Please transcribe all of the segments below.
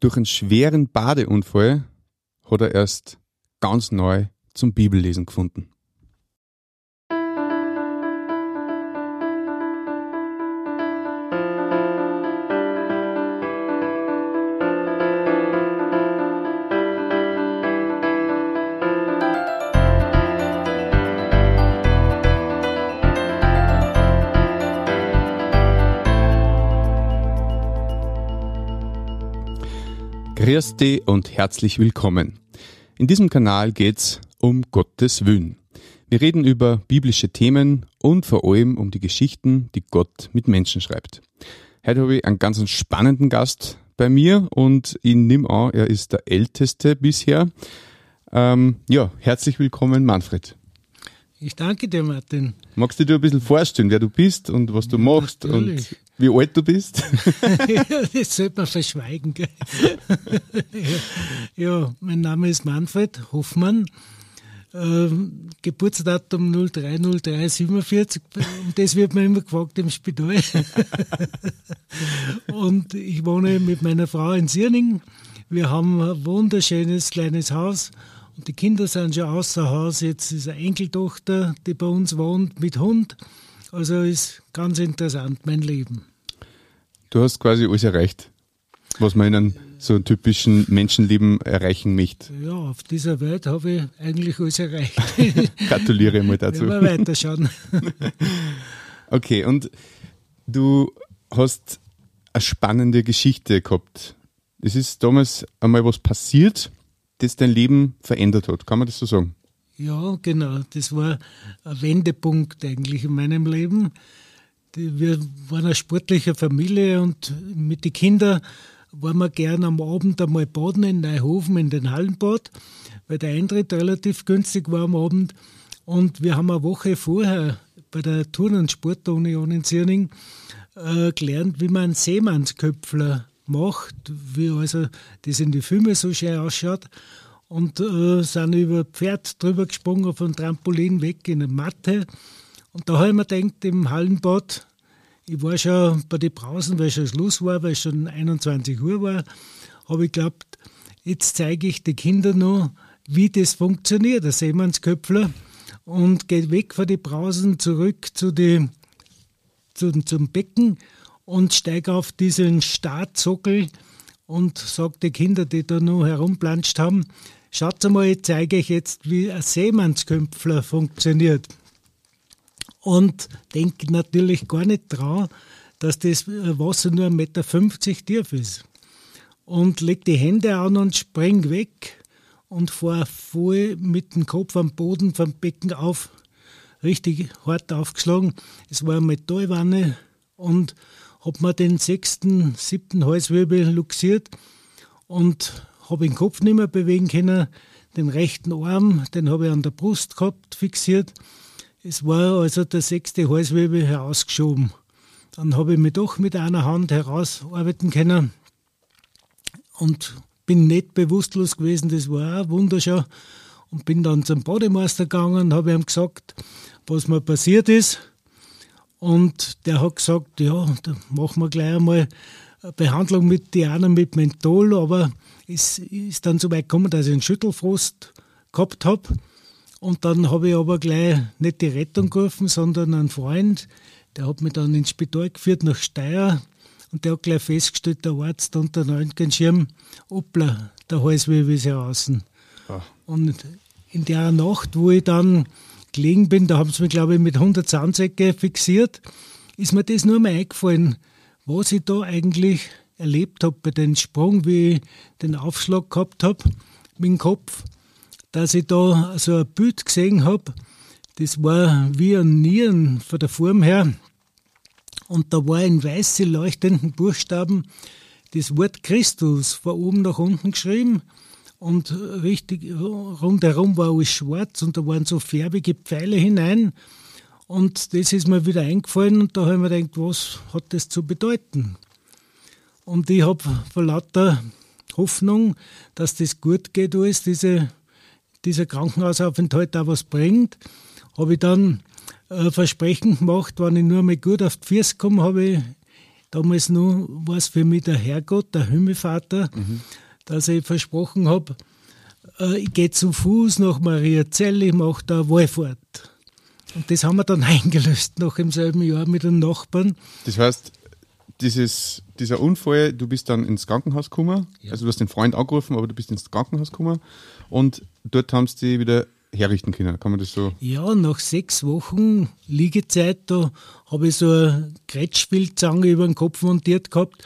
Durch einen schweren Badeunfall hat er erst ganz neu zum Bibellesen gefunden. Dich und herzlich willkommen. In diesem Kanal geht's um Gottes Willen. Wir reden über biblische Themen und vor allem um die Geschichten, die Gott mit Menschen schreibt. Heute habe ich einen ganz spannenden Gast bei mir und ich nehme an, er ist der älteste bisher. Ähm, ja, herzlich willkommen, Manfred. Ich danke dir, Martin. Magst du dir ein bisschen vorstellen, wer du bist und was du ja, machst natürlich. Wie alt du bist? das sollte man verschweigen. Gell? ja, mein Name ist Manfred Hoffmann. Ähm, Geburtsdatum 030347. Um das wird mir immer gefragt im Spital. und ich wohne mit meiner Frau in Sierning. Wir haben ein wunderschönes kleines Haus. Und die Kinder sind schon außer Haus. Jetzt ist eine Enkeltochter, die bei uns wohnt, mit Hund. Also ist ganz interessant, mein Leben. Du hast quasi alles erreicht, was man in einem so typischen Menschenleben erreichen möchte. Ja, auf dieser Welt habe ich eigentlich alles erreicht. Gratuliere mal dazu. Ja, mal weiterschauen. okay, und du hast eine spannende Geschichte gehabt. Es ist damals einmal was passiert, das dein Leben verändert hat. Kann man das so sagen? Ja, genau. Das war ein Wendepunkt eigentlich in meinem Leben wir waren eine sportliche Familie und mit den Kindern waren wir gern am Abend einmal baden in Neuhofen in den Hallenbad, weil der Eintritt relativ günstig war am Abend. Und wir haben eine Woche vorher bei der Turn- und Sportunion in Zierning äh, gelernt, wie man einen Seemannsköpfler macht, wie also das in die Filme so schön ausschaut. Und äh, sind über Pferd drüber gesprungen, von Trampolin weg in eine Matte und da habe ich mir gedacht, im Hallenbad, ich war schon bei den Brausen, weil schon Schluss war, weil es schon 21 Uhr war, habe ich geglaubt, jetzt zeige ich den Kindern noch, wie das funktioniert, der Seemannsköpfler, und geht weg von den Brausen zurück zu die, zu, zum Becken und steige auf diesen Startsockel und sage den Kindern, die da noch herumplanscht haben, schaut mal, ich zeige euch jetzt, wie ein Seemannsköpfler funktioniert und denke natürlich gar nicht dran, dass das Wasser nur 1,50 Meter tief ist. Und leg die Hände an und spring weg und fahr voll mit dem Kopf am Boden vom Becken auf. Richtig hart aufgeschlagen. Es war eine Metallwanne und hab mir den sechsten, siebten Halswirbel luxiert und habe den Kopf nicht mehr bewegen können. Den rechten Arm, den habe ich an der Brust gehabt, fixiert es war also der sechste Halswirbel herausgeschoben. Dann habe ich mich doch mit einer Hand herausarbeiten können und bin nicht bewusstlos gewesen. Das war auch wunderschön. Und bin dann zum Bademeister gegangen und habe ihm gesagt, was mir passiert ist. Und der hat gesagt, ja, da machen wir gleich einmal eine Behandlung mit Diana mit Menthol, aber es ist dann so weit gekommen, dass ich einen Schüttelfrost gehabt habe. Und dann habe ich aber gleich nicht die Rettung gerufen, sondern einen Freund, der hat mich dann ins Spital geführt nach Steyr und der hat gleich festgestellt, der Arzt unter dem Röntgenschirm, hoppla, der Halswirbel ist heraus. Ah. Und in der Nacht, wo ich dann gelegen bin, da haben sie mich, glaube ich, mit 100 Zahnsäcke fixiert, ist mir das nur mal eingefallen, was ich da eigentlich erlebt habe bei dem Sprung, wie ich den Aufschlag gehabt habe mit dem Kopf dass ich da so ein Bild gesehen habe. Das war wie ein Nieren von der Form her. Und da war in weiße leuchtenden Buchstaben das Wort Christus von oben nach unten geschrieben. Und richtig rundherum war alles schwarz und da waren so färbige Pfeile hinein. Und das ist mir wieder eingefallen und da habe ich mir gedacht, was hat das zu bedeuten? Und ich habe vor lauter Hoffnung, dass das gut geht, alles diese dieser Krankenhausaufenthalt auch was bringt, habe ich dann äh, Versprechen gemacht, wenn ich nur mal gut auf die Füße komme, habe ich damals nur war es für mich der Herrgott, der Himmelvater, mhm. dass ich versprochen habe, äh, ich gehe zu Fuß nach Mariazell, ich mache da Wallfahrt. Und das haben wir dann eingelöst, noch im selben Jahr mit den Nachbarn. Das heißt, dieses, dieser Unfall, du bist dann ins Krankenhaus gekommen, ja. also du hast den Freund angerufen, aber du bist ins Krankenhaus gekommen und dort haben sie dich wieder herrichten können, kann man das so? Ja, nach sechs Wochen Liegezeit, da habe ich so eine Kretschspielzange über den Kopf montiert gehabt.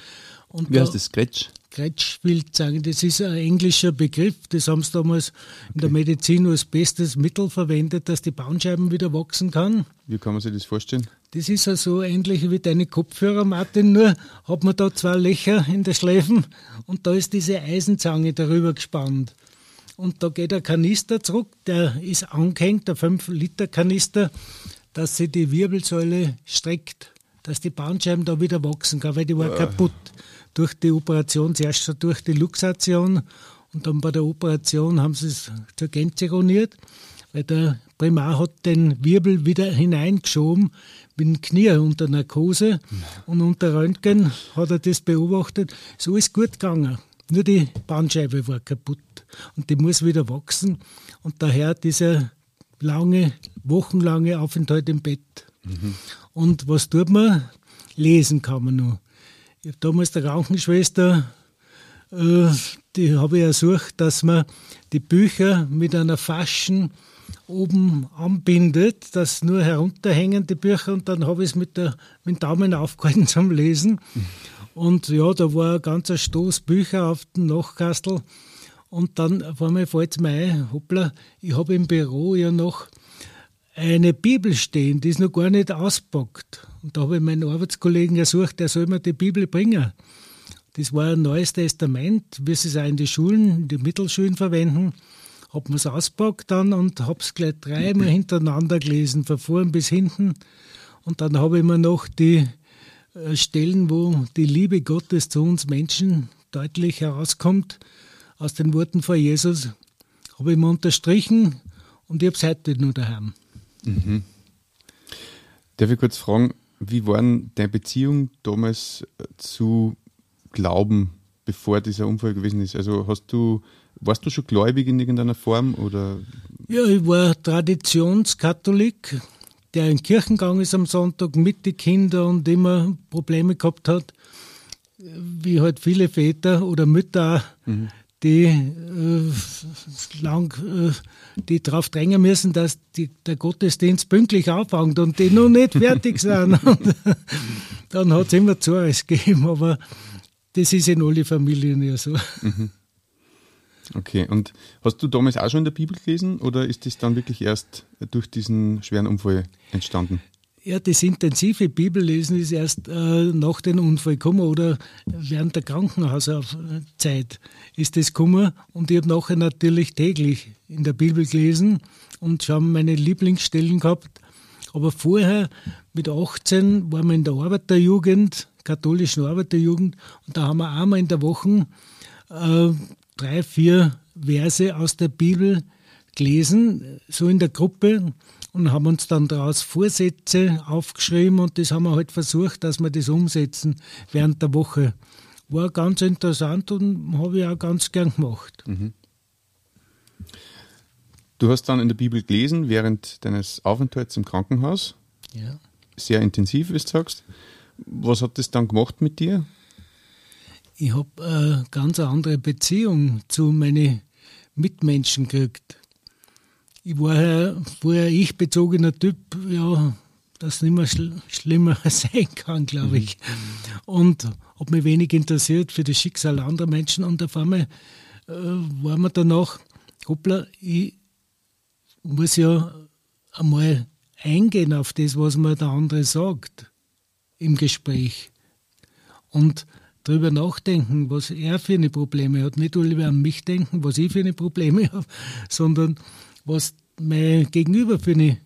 Und Wie da, heißt das, Kretsch? Kretschspielzange, das ist ein englischer Begriff, das haben sie damals okay. in der Medizin als bestes Mittel verwendet, dass die Bandscheiben wieder wachsen kann. Wie kann man sich das vorstellen? Das ist ja so ähnlich wie deine Kopfhörer, Martin, nur hat man da zwei Löcher in der Schläfen und da ist diese Eisenzange darüber gespannt. Und da geht der Kanister zurück, der ist angehängt, der 5-Liter-Kanister, dass sich die Wirbelsäule streckt, dass die Bandscheiben da wieder wachsen kann, weil die war ja. kaputt durch die Operation, zuerst durch die Luxation und dann bei der Operation haben sie es zur Gänze roniert, weil der Primar hat den Wirbel wieder hineingeschoben mit dem Knie unter Narkose und unter Röntgen hat er das beobachtet. So ist gut gegangen. Nur die Bandscheibe war kaputt und die muss wieder wachsen und daher dieser lange, wochenlange Aufenthalt im Bett. Mhm. Und was tut man? Lesen kann man nur. Ich habe damals der Krankenschwester, äh, die habe ich ersucht, dass man die Bücher mit einer Faschen oben anbindet, dass nur herunterhängen die Bücher und dann habe ich es mit, der, mit dem Daumen aufgehalten zum Lesen. Und ja, da war ein ganzer Stoß Bücher auf dem Nachkastel. Und dann auf einmal fällt es mir ein, hoppla, ich habe im Büro ja noch eine Bibel stehen, die ist noch gar nicht auspackt. Und da habe ich meinen Arbeitskollegen ersucht, der soll mir die Bibel bringen. Das war ein neues Testament, wie sie es auch in die Schulen, in die Mittelschulen verwenden. Hab mir es auspackt dann und hab's gleich dreimal hintereinander gelesen, von vorn bis hinten. Und dann habe ich mir noch die äh, Stellen, wo die Liebe Gottes zu uns Menschen deutlich herauskommt, aus den Worten von Jesus, habe ich mir unterstrichen und ich habe es heute nur daheim. Mhm. Darf ich kurz fragen, wie war deine Beziehung damals äh, zu Glauben, bevor dieser Unfall gewesen ist? Also hast du, warst du schon gläubig in irgendeiner Form oder? Ja, ich war Traditionskatholik, der in den Kirchen gegangen ist am Sonntag mit den Kindern und immer Probleme gehabt hat, wie halt viele Väter oder Mütter mhm die äh, lang, äh, die darauf drängen müssen, dass die, der Gottesdienst pünktlich anfängt und die noch nicht fertig sind. dann hat es immer Zores gegeben, aber das ist in alle Familien ja so. Mhm. Okay, und hast du damals auch schon in der Bibel gelesen oder ist das dann wirklich erst durch diesen schweren Unfall entstanden? Ja, das intensive Bibellesen ist erst äh, nach dem Unfall gekommen oder während der Krankenhauszeit ist das gekommen. Und ich habe nachher natürlich täglich in der Bibel gelesen und schon meine Lieblingsstellen gehabt. Aber vorher, mit 18, waren wir in der Arbeiterjugend, katholischen Arbeiterjugend, und da haben wir einmal in der Woche äh, drei, vier Verse aus der Bibel gelesen, so in der Gruppe und haben uns dann daraus Vorsätze aufgeschrieben und das haben wir halt versucht, dass wir das umsetzen während der Woche. War ganz interessant und habe ich auch ganz gern gemacht. Mhm. Du hast dann in der Bibel gelesen während deines Aufenthalts im Krankenhaus. Ja. Sehr intensiv, wie du sagst. Was hat das dann gemacht mit dir? Ich habe eine ganz andere Beziehung zu meinen Mitmenschen gekriegt ich war ja vorher ich bezogener Typ, ja, das nicht mehr schl schlimmer sein kann, glaube ich. Mhm. Und habe mich wenig interessiert für das Schicksal anderer Menschen. Und auf einmal äh, war mir danach, hoppla, ich muss ja einmal eingehen auf das, was mir der andere sagt im Gespräch. Und darüber nachdenken, was er für eine Probleme hat. Nicht nur an mich denken, was ich für eine Probleme habe, sondern was mein Gegenüber für eine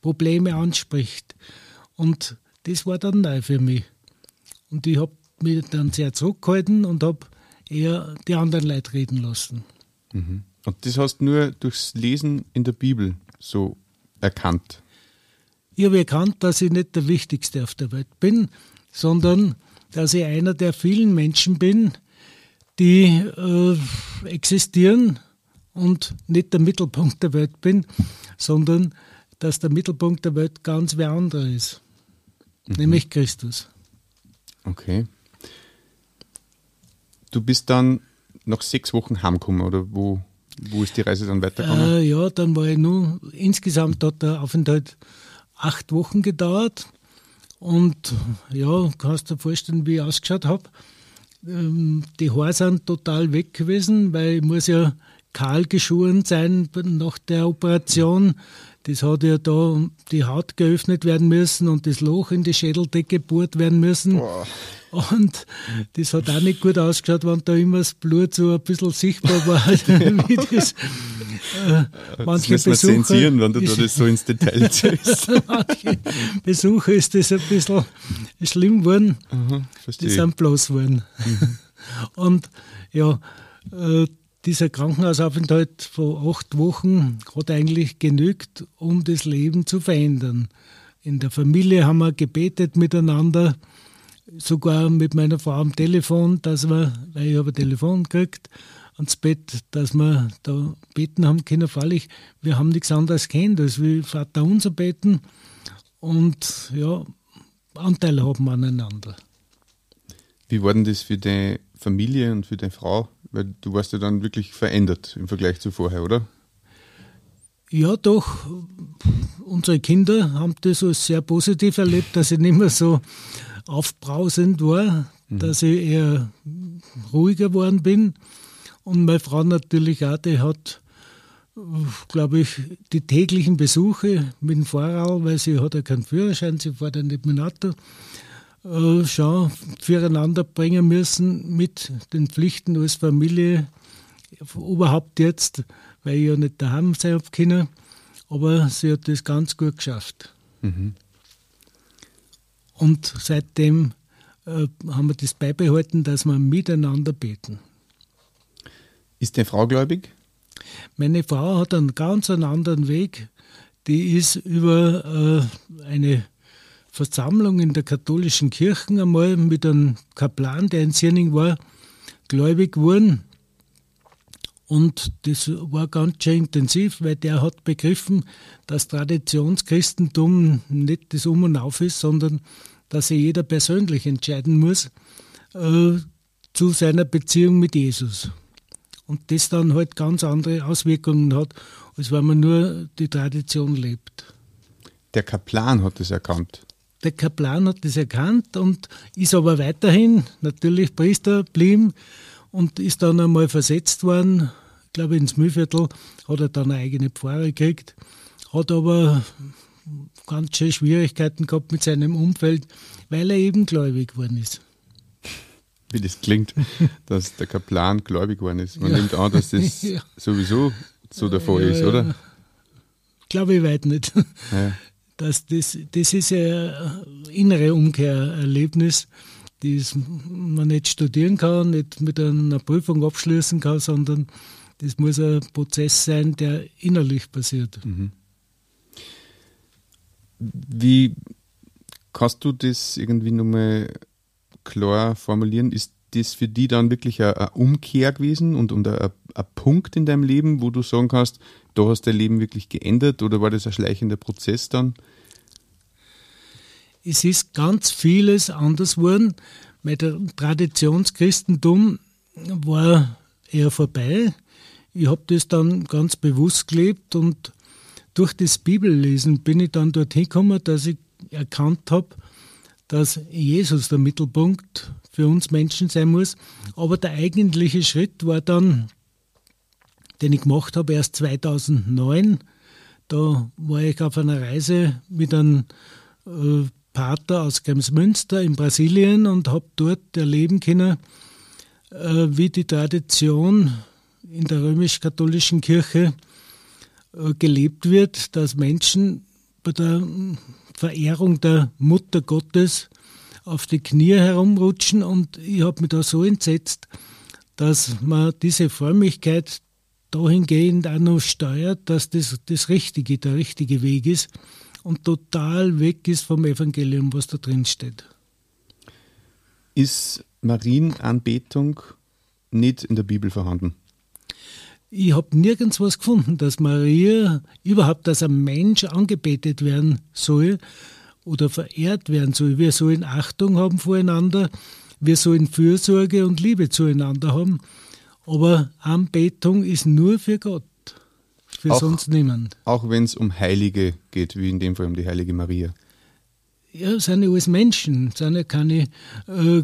Probleme anspricht. Und das war dann neu für mich. Und ich habe mich dann sehr zurückgehalten und habe eher die anderen Leute reden lassen. Mhm. Und das hast du nur durchs Lesen in der Bibel so erkannt? Ich habe erkannt, dass ich nicht der Wichtigste auf der Welt bin, sondern dass ich einer der vielen Menschen bin, die äh, existieren und nicht der Mittelpunkt der Welt bin, sondern dass der Mittelpunkt der Welt ganz wer anderer ist, mhm. nämlich Christus. Okay. Du bist dann nach sechs Wochen heimgekommen oder wo, wo ist die Reise dann weitergegangen? Äh, ja, dann war ich nur, insgesamt hat der Aufenthalt acht Wochen gedauert und ja, kannst dir vorstellen, wie ich ausgeschaut habe. Ähm, die Haare sind total weg gewesen, weil ich muss ja kahl geschoren sein nach der Operation. Das hat ja da die Haut geöffnet werden müssen und das Loch in die Schädeldecke gebohrt werden müssen. Boah. Und das hat auch nicht gut ausgeschaut, wenn da immer das Blut so ein bisschen sichtbar war. wie das, äh, manche das müssen wir zensieren, wenn du da das so ins Detail ziehst. manche Besucher ist das ein bisschen schlimm geworden. Aha, die sind bloß geworden. Mhm. Und ja, äh, dieser Krankenhausaufenthalt von acht Wochen hat eigentlich genügt, um das Leben zu verändern. In der Familie haben wir gebetet miteinander, sogar mit meiner Frau am Telefon, dass wir, weil ich habe ein Telefon gekriegt, ans Bett, dass wir da beten haben können. Freilich, wir haben nichts anderes kennt, als wie Vater unser beten und ja, Anteil haben aneinander. Wie war denn das für deine Familie und für deine Frau? Weil du warst ja dann wirklich verändert im Vergleich zu vorher, oder? Ja, doch. Unsere Kinder haben das als sehr positiv erlebt, dass ich nicht mehr so aufbrausend war, mhm. dass ich eher ruhiger geworden bin. Und meine Frau natürlich auch, die hat, glaube ich, die täglichen Besuche mit dem Fahrrad, weil sie hat ja keinen Führerschein, sie fährt ja nicht mit dem Auto, äh, schon füreinander bringen müssen mit den Pflichten als Familie. Überhaupt jetzt, weil ich ja nicht daheim sein habe können. Aber sie hat das ganz gut geschafft. Mhm. Und seitdem äh, haben wir das beibehalten, dass wir miteinander beten. Ist deine Frau gläubig? Meine Frau hat einen ganz anderen Weg. Die ist über äh, eine Versammlung in der katholischen Kirche einmal mit einem Kaplan, der in Sierning war, gläubig geworden. Und das war ganz schön intensiv, weil der hat begriffen, dass Traditionschristentum nicht das Um und Auf ist, sondern dass sich jeder persönlich entscheiden muss äh, zu seiner Beziehung mit Jesus. Und das dann halt ganz andere Auswirkungen hat, als wenn man nur die Tradition lebt. Der Kaplan hat es erkannt. Der Kaplan hat das erkannt und ist aber weiterhin natürlich Priester geblieben und ist dann einmal versetzt worden, ich glaube ins Mühlviertel, hat er dann eine eigene Pfarre gekriegt, hat aber ganz schön Schwierigkeiten gehabt mit seinem Umfeld, weil er eben gläubig geworden ist. Wie das klingt, dass der Kaplan gläubig geworden ist. Man ja. nimmt an, dass das ja. sowieso so der Fall ja, ist, oder? Glaube ich weit nicht. Das, das, das ist ein innere Umkehrerlebnis, das man nicht studieren kann, nicht mit einer Prüfung abschließen kann, sondern das muss ein Prozess sein, der innerlich passiert. Mhm. Wie kannst du das irgendwie nochmal klar formulieren? Ist das für dich dann wirklich eine, Umkehr gewesen und, und ein, ein Punkt in deinem Leben, wo du sagen kannst, da hast dein Leben wirklich geändert oder war das ein schleichender Prozess dann? Es ist ganz vieles anders geworden. Mein Traditionschristentum war eher vorbei. Ich habe das dann ganz bewusst gelebt und durch das Bibellesen bin ich dann dorthin gekommen, dass ich erkannt habe, dass Jesus der Mittelpunkt für uns Menschen sein muss. Aber der eigentliche Schritt war dann, den ich gemacht habe, erst 2009. Da war ich auf einer Reise mit einem äh, Pater aus Kremsmünster in Brasilien und habe dort erleben können, äh, wie die Tradition in der römisch-katholischen Kirche äh, gelebt wird, dass Menschen bei der Verehrung der Mutter Gottes auf die Knie herumrutschen. Und ich habe mich da so entsetzt, dass man diese Frömmigkeit dahingehend auch noch steuert, dass das das Richtige, der richtige Weg ist und total weg ist vom Evangelium, was da drin steht. ist Marienanbetung nicht in der Bibel vorhanden? Ich habe nirgends was gefunden, dass Maria überhaupt als ein Mensch angebetet werden soll oder verehrt werden soll. Wir sollen Achtung haben voreinander, wir sollen Fürsorge und Liebe zueinander haben. Aber Anbetung ist nur für Gott, für Auch- sonst niemand. Auch wenn es um Heilige geht, wie in dem Fall um die heilige Maria. Ja, sind ja alles Menschen, sind ja keine äh,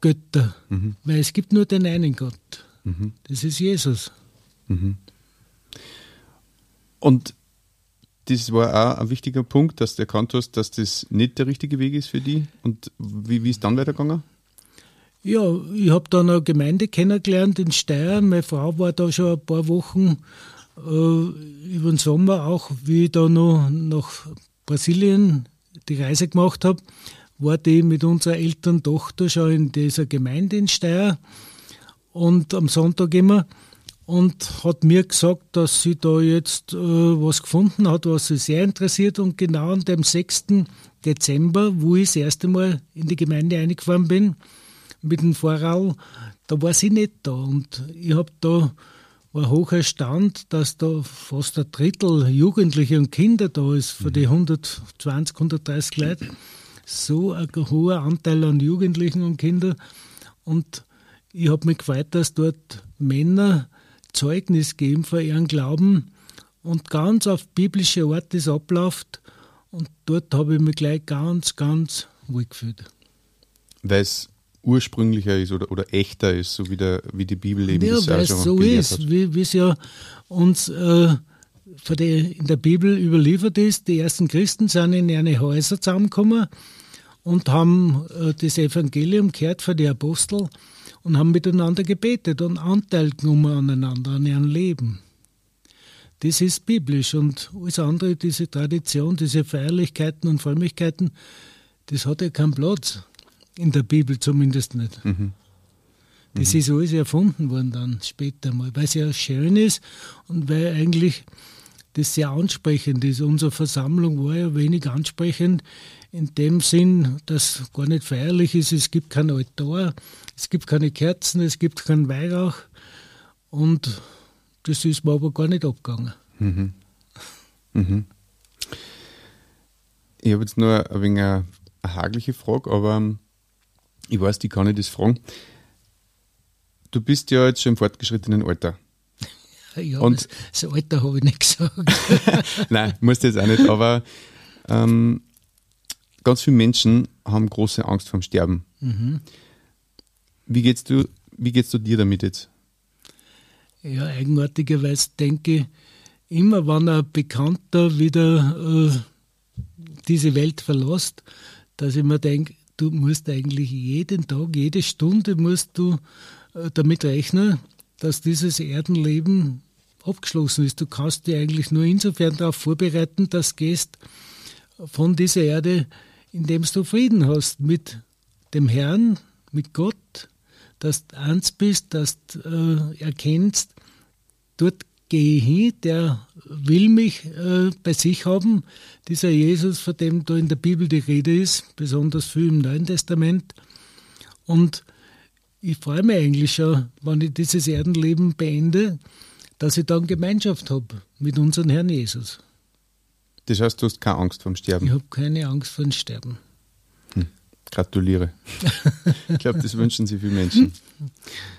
Götter, weil es gibt nur den einen Gott. Das ist Jesus. Und das war auch ein wichtiger Punkt, dass du erkannt hast, dass das nicht der richtige Weg ist für die. Und wie, wie ist dann weitergegangen? Ja, ich habe dann eine Gemeinde kennengelernt in Steyr. Meine Frau war da schon ein paar Wochen äh, über den Sommer, auch wie ich da noch nach Brasilien die Reise gemacht habe, war die mit unserer älteren Tochter schon in dieser Gemeinde in Steyr und am Sonntag immer und hat mir gesagt, dass sie da jetzt äh, was gefunden hat, was sie sehr interessiert und genau an dem 6. Dezember, wo ich das erste Mal in die Gemeinde eingefahren bin, mit dem Vorrall, da war sie nicht da und ich habe da war hoch erstaunt, dass da fast ein Drittel Jugendliche und Kinder da ist, von den 120, 130 Leuten. So ein hoher Anteil an Jugendlichen und Kindern. Und ich habe mich gefreut, dass dort Männer Zeugnis geben von ihrem Glauben und ganz auf biblische Art das abläuft. Und dort habe ich mich gleich ganz, ganz wohl gefühlt. Weil es ursprünglicher ist oder, oder echter ist, so wie, der, wie die Bibel eben Ja, weil es so ist, wie es ja uns äh, der, in der Bibel überliefert ist. Die ersten Christen sind in eine Häuser zusammengekommen und haben äh, das Evangelium gehört von den Aposteln und haben miteinander gebetet und Anteil genommen aneinander, an ihrem Leben. Das ist biblisch und alles andere, diese Tradition, diese Feierlichkeiten und Frömmigkeiten, das hat ja keinen Platz. In der Bibel zumindest nicht. Das ist alles erfunden worden dann später mal, weil es ja schön ist und weil eigentlich das sehr ansprechend ist. Unsere Versammlung war ja wenig ansprechend in dem Sinn, dass gar nicht feierlich ist. Es gibt kein Altar, es gibt keine Kerzen, es gibt keinen Weihrauch und das ist mir aber gar nicht abgegangen. Ich habe jetzt nur ein wenig eine, hagliche Frage, aber ich weiß, die kann ich das fragen. Du bist ja jetzt schon im fortgeschrittenen Alter. Ja, Und- das, das Alter habe ich nicht gesagt. Nein, musst jetzt auch nicht, aber ähm, ganz viele Menschen haben große Angst vorm Sterben. Wie geht's du, wie geht's du dir damit jetzt? Ja, eigenartigerweise denke ich, immer wenn ein Bekannter wieder äh, diese Welt verlässt, dass ich mir denke, du musst eigentlich jeden Tag, jede Stunde musst du äh, damit rechnen, dass dieses Erdenleben abgeschlossen ist. Du kannst dich eigentlich nur insofern darauf vorbereiten, dass du gehst von dieser Erde, indem du Frieden hast mit dem Herrn, mit Gott, dass du eins bist, dass du äh, erkennst, dort gehe hin, der will mich äh, bei sich haben. Dieser Jesus, von dem da in der Bibel die Rede ist, besonders viel im Neuen Testament. Und ich freue mich eigentlich schon, wenn ich dieses Erdenleben beende, dass ich dann Gemeinschaft habe mit unserem Herrn Jesus. Das heißt, du hast keine Angst vorm Sterben. Ich habe keine Angst vor dem Sterben. Gratuliere. ich glaube, das wünschen sich viele Menschen.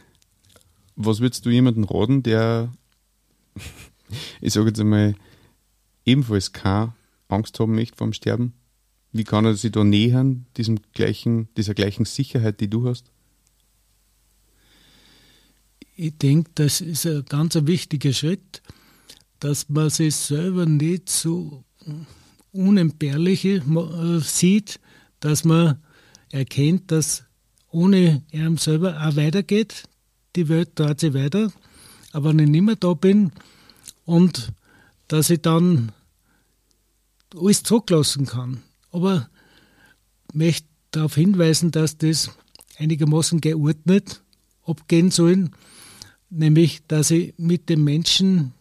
Was würdest du jemandem raten, der, ich sage jetzt einmal, ebenfalls keine Angst haben möchte vorm Sterben? Wie kann er sich da nähern, diesem gleichen, dieser gleichen Sicherheit, die du hast? Ich denke, das ist ein ganz wichtiger Schritt, dass man sich selber nicht so unentbehrlich äh, sieht, dass man erkennt, dass ohne ihm selber auch weitergeht. Die Welt dreht sich weiter. Aber wenn ich nicht mehr da bin und dass ich dann alles zurücklassen kann. Aber ich möchte darauf hinweisen, dass das einigermaßen geordnet abgehen sollen, nämlich dass ich mit den Menschen,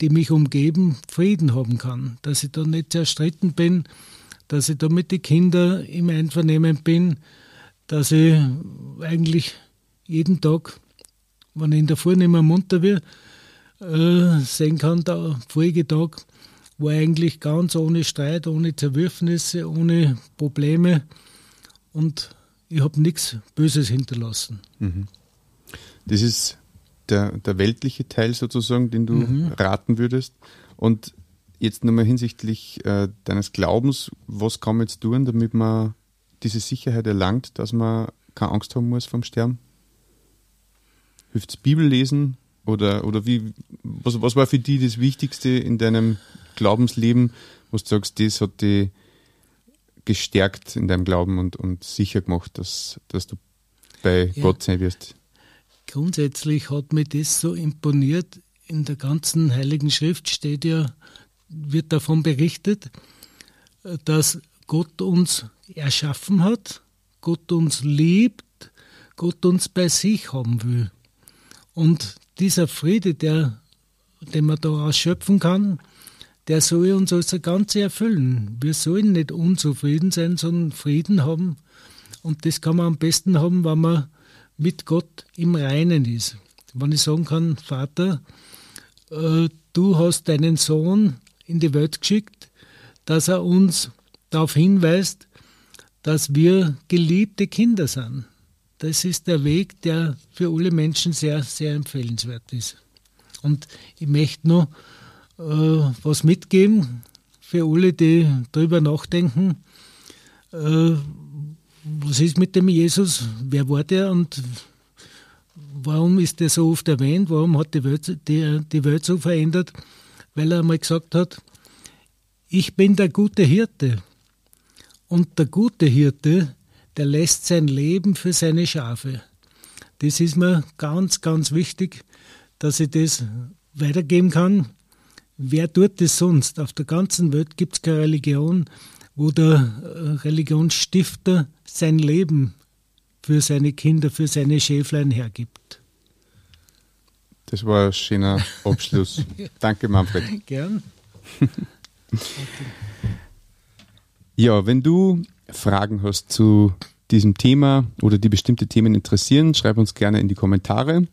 die mich umgeben, Frieden haben kann, dass ich da nicht zerstritten bin, dass ich da mit den Kindern im Einvernehmen bin, dass ich eigentlich jeden Tag, wenn ich in der Früh nicht mehr munter bin, äh, sehen kann, der Folgetag war eigentlich ganz ohne Streit, ohne Zerwürfnisse, ohne Probleme und ich habe nichts Böses hinterlassen. Mhm. Das ist der, der weltliche Teil sozusagen, den du mhm. raten würdest. Und jetzt nochmal hinsichtlich äh, deines Glaubens, was kann man jetzt tun, damit man diese Sicherheit erlangt, dass man keine Angst haben muss vom Sterben? Hilft es Bibel lesen? Oder, oder wie, was, was war für dich das Wichtigste in deinem Glaubensleben, wo du sagst, das hat dich gestärkt in deinem Glauben und, und sicher gemacht, dass, dass du bei ja. Gott sein wirst? Grundsätzlich hat mir das so imponiert. In der ganzen Heiligen Schrift steht ja, wird davon berichtet, dass Gott uns erschaffen hat, Gott uns liebt, Gott uns bei sich haben will. Und dieser Friede, der, den man da ausschöpfen kann, der soll uns als Ganze erfüllen. Wir sollen nicht unzufrieden sein, sondern Frieden haben. Und das kann man am besten haben, wenn man mit Gott im Reinen ist. Wenn ich sagen kann, Vater, äh, du hast deinen Sohn in die Welt geschickt, dass er uns darauf hinweist, dass wir geliebte Kinder sind. Das ist der Weg, der für alle Menschen sehr, sehr empfehlenswert ist. Und ich möchte noch äh, was mitgeben für alle, die darüber nachdenken, äh, was ist mit dem Jesus, wer war der und warum ist der so oft erwähnt, warum hat die Welt, die, die Welt so verändert, weil er einmal gesagt hat, ich bin der gute Hirte. Und der gute Hirte, der lässt sein Leben für seine Schafe. Das ist mir ganz, ganz wichtig, dass ich das weitergeben kann. Wer tut das sonst? Auf der ganzen Welt gibt es keine Religion, wo der äh, Religionsstifter sein Leben für seine Kinder, für seine Schäflein hergibt. Das war ein schöner Abschluss. Danke, Manfred. Gern. ja, wenn du Fragen hast zu diesem Thema oder die bestimmte Themen interessieren, schreib uns gerne in die Kommentare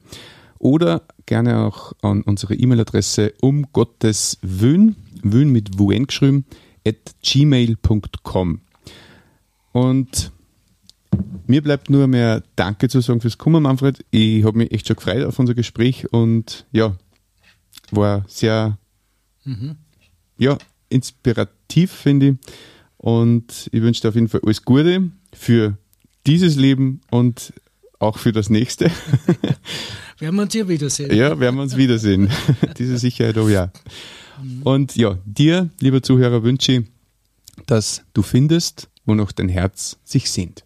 oder gerne auch an unsere E-Mail-Adresse um Gottes Wün, Wün mit Wun geschrieben, at gmail.com. Und mir bleibt nur mehr Danke zu sagen fürs Kommen, Manfred. Ich habe mich echt schon gefreut auf unser Gespräch und ja, war sehr mhm. ja, inspirativ, finde ich. Und ich wünsche dir auf jeden Fall alles Gute für dieses Leben und auch für das nächste. werden wir uns ja wiedersehen. Ja, werden wir uns wiedersehen. Diese Sicherheit, oh ja. Mhm. Und ja, dir, lieber Zuhörer, wünsche ich, dass du findest, wo noch dein Herz sich sehnt.